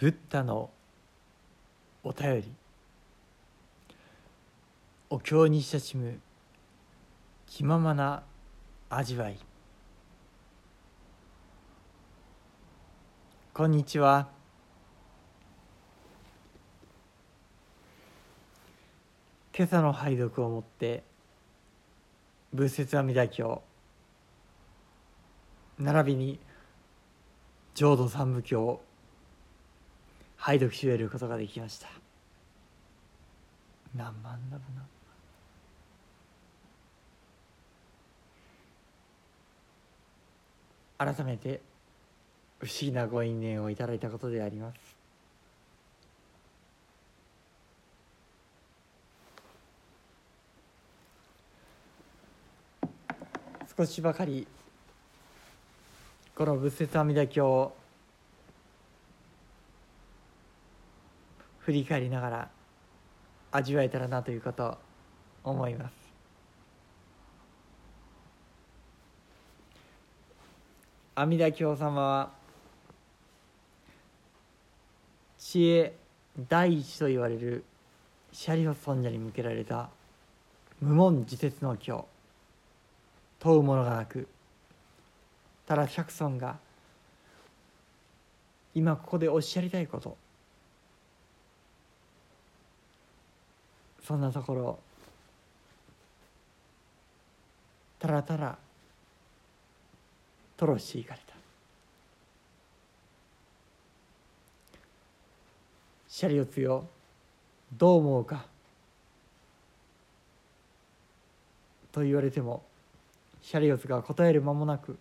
ブッダのお便り。お経に親しむ気ままな味わい。こんにちは。今朝の拝読をもって仏説阿弥陀経。並びに浄土三部経。拝読し終えることができました。何万だろうな。改めて不思議なご因縁をいただいたことであります。少しばかりこの仏説阿弥陀経振り返りながら味わえたらなということを思います。阿弥陀経様は知恵第一と言われるシャリオ尊者に向けられた無門自説の経問うものがなくただ百尊が今ここでおっしゃりたいことそんなところ。たらたら。吐露していかれた。シャリオツよどう思うか。と言われても。シャリオツが答える間もなく。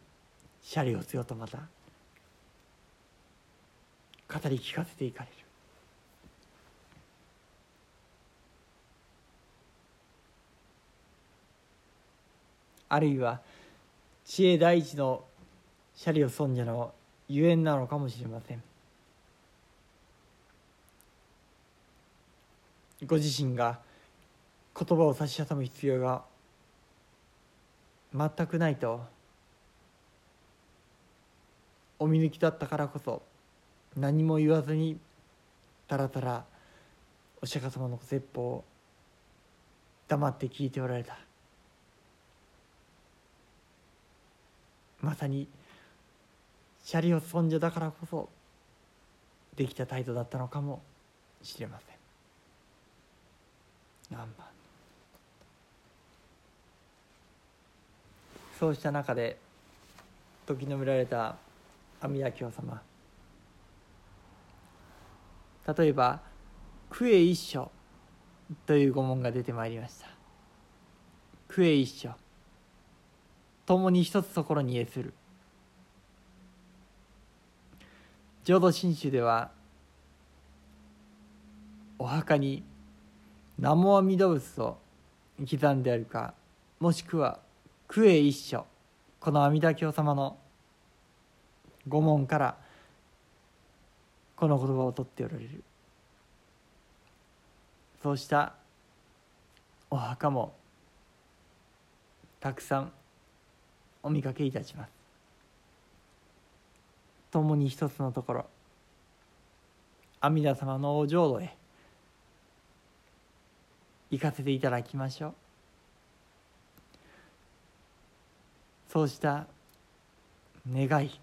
シャリオツよとまた。語り聞かせていかれる。あるいは知恵第一のシャリオ尊者のゆえんなのかもしれません。ご自身が言葉を差し挟む必要が全くないとお見抜きだったからこそ何も言わずにたらたらお釈迦様の説法を黙って聞いておられた。まさにシャリオ尊者だからこそできた態度だったのかもしれません。そうした中で時のめられた阿弥陀経様。例えば「クエ一書」という語文が出てまいりました「クエ一書」共に一つところに家する。浄土真宗ではお墓に南無阿弥陀仏と刻んであるかもしくは九栄一書この阿弥陀経様の御門からこの言葉を取っておられる。そうしたお墓もたくさんお見かけいたします。共に一つのところ阿弥陀様のお浄土へ行かせていただきましょう。そうした願い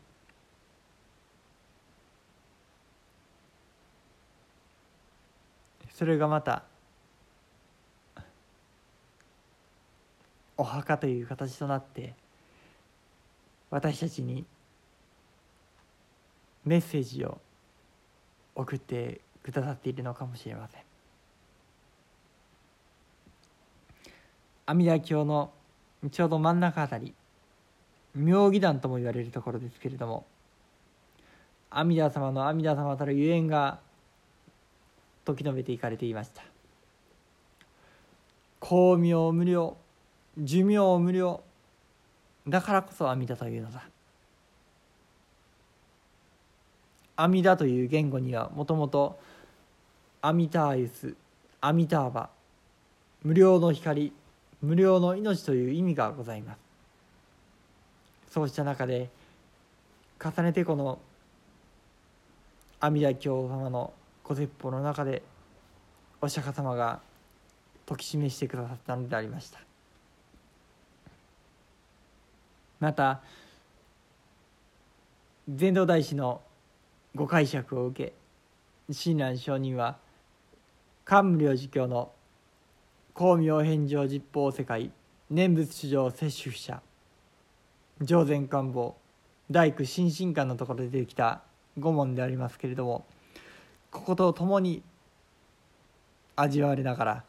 それがまたお墓という形となって私たちにメッセージを送ってくださっているのかもしれません。阿弥陀経のちょうど真ん中あたり妙義壇とも言われるところですけれども阿弥陀様の阿弥陀様たるゆえんが時述べていかれていました。光明無料寿命無料だからこそ阿弥陀というのだ。阿弥陀という言語にはもともと阿弥陀アユス阿弥陀バ無料の光無料の命という意味がございます。そうした中で重ねてこの阿弥陀経様のご説法の中でお釈迦様が説き示してくださったのでありました。また禅道大師のご解釈を受け親鸞上人は漢無量寿経の光明返上実法世界念仏主上摂取者上善官房大工心身館のところで出てきた五問でありますけれどもここと共に味わわれながら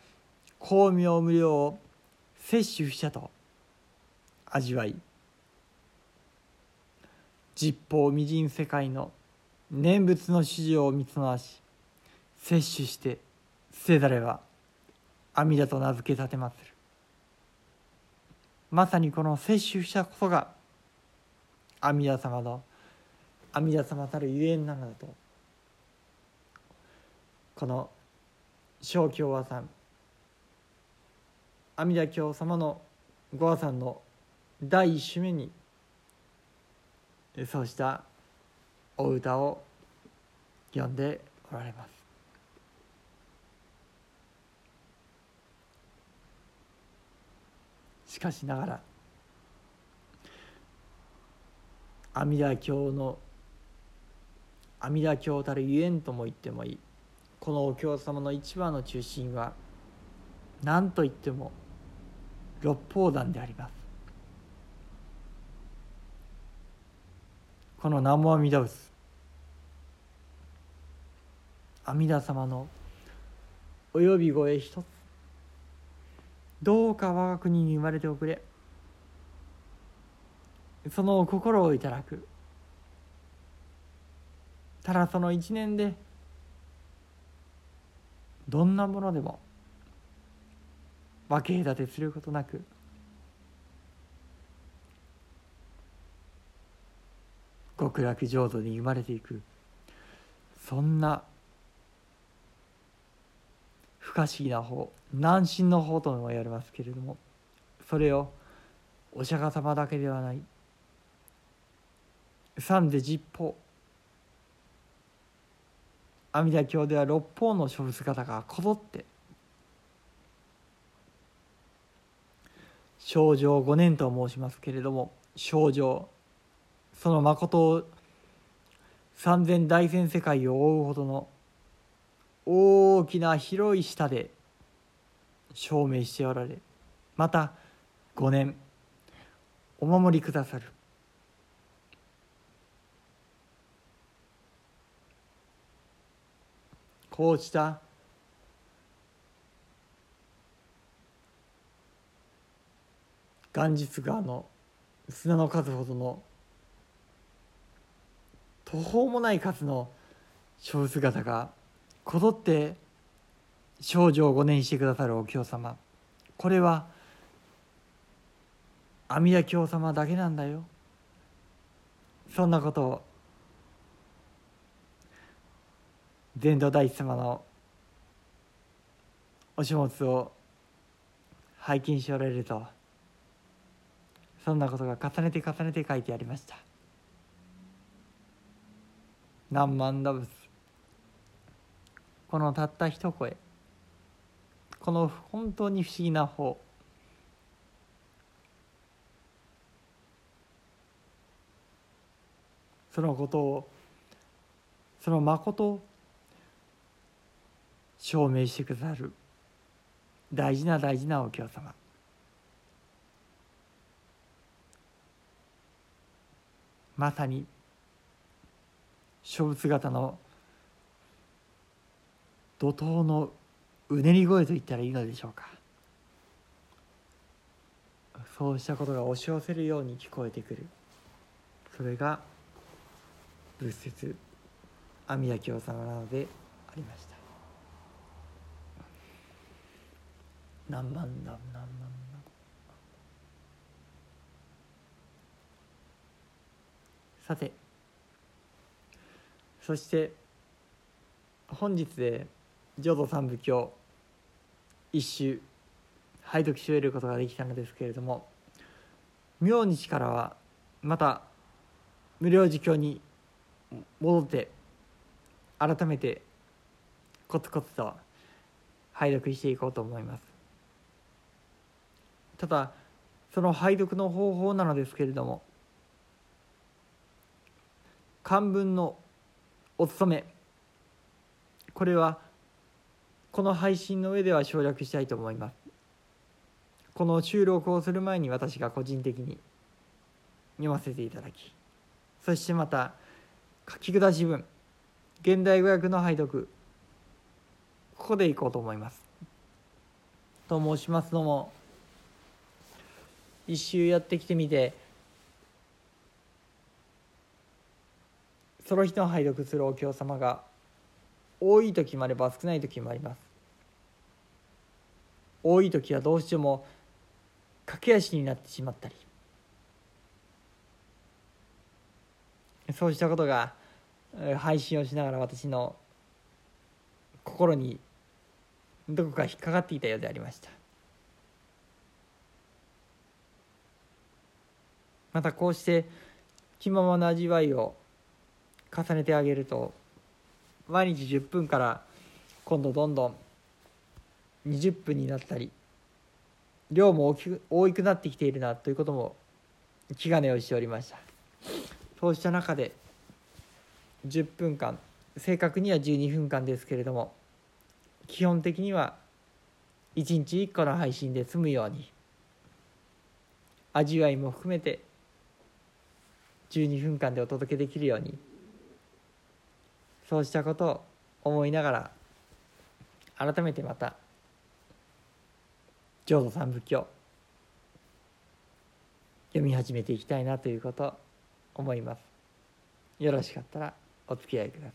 光明無料を摂取者と味わい実法未人世界の念仏の指示を見つなし摂取して捨てざれば阿弥陀と名付け立てまする。まさにこの摂取者こそが阿弥陀様の阿弥陀様たるゆえんなのだと。この小京和さん。阿弥陀経様のご和さんの第一首目にそうしたお歌を読んでおられます。しかしながら阿弥陀経の阿弥陀経たるゆえんとも言ってもいい。このお経様の一番の中心は何と言っても六法壇であります。この南無阿弥陀仏。阿弥陀様のお呼び声一つ。どうか我が国に生まれておくれ。その心をいただく。ただその一年でどんなものでも分け隔てすることなく極楽浄土に生まれていく。そんな不可思議な方難心の方とも言われますけれどもそれをお釈迦様だけではない。三で十方阿弥陀経では六方の諸仏方がこぞって症状五年と申しますけれども症状その誠を三千大千世界を覆うほどの大きな広い下で証明しておられまた五年お守りくださる。こうした元日川の砂の数ほどの途方もない数の小姿がこぞって少女をご念してくださるお経様。これは阿弥陀経様だけなんだよ。そんなことを禅道大師様のお書物を拝見しておられるとそんなことが重ねて重ねて書いてありました。何万打仏。このたった一声。この本当に不思議な方。そのことをその誠を証明してくださる。大事な大事なお経様。まさに勝負姿の怒涛のうねり声と言ったらいいのでしょうか。そうしたことが押し寄せるように聞こえてくる。それが仏説阿弥陀経様なのでありました。何万何万何万さてそして本日で浄土三部経一首拝読し終えることができたのですけれども明日からはまた無料寺経に戻って改めてコツコツと拝読していこうと思います。ただその拝読の方法なのですけれども漢文のお勤め。これはこの配信の上では省略したいと思います。この収録をする前に私が個人的に読ませていただきそしてまた書き下し文現代語訳の拝読ここでいこうと思います。と申しますのも一周やってきてみてその日の拝読するお経様が多い時もあれば少ない時もあります。多い時はどうしても駆け足になってしまったり。そうしたことが配信をしながら私の心にどこか引っかかっていたようでありました。またこうして気ままな味わいを重ねてあげると毎日10分から今度どんどん20分になったり量も大きく多くなってきているなということも気兼ねをしておりました。そうした中で10分間正確には12分間ですけれども基本的には1日1個の配信で済むように味わいも含めて12分間でお届けできるようにそうしたことを思いながら改めてまた浄土三仏教読み始めていきたいなということを思います。よろしかったらお付き合いください。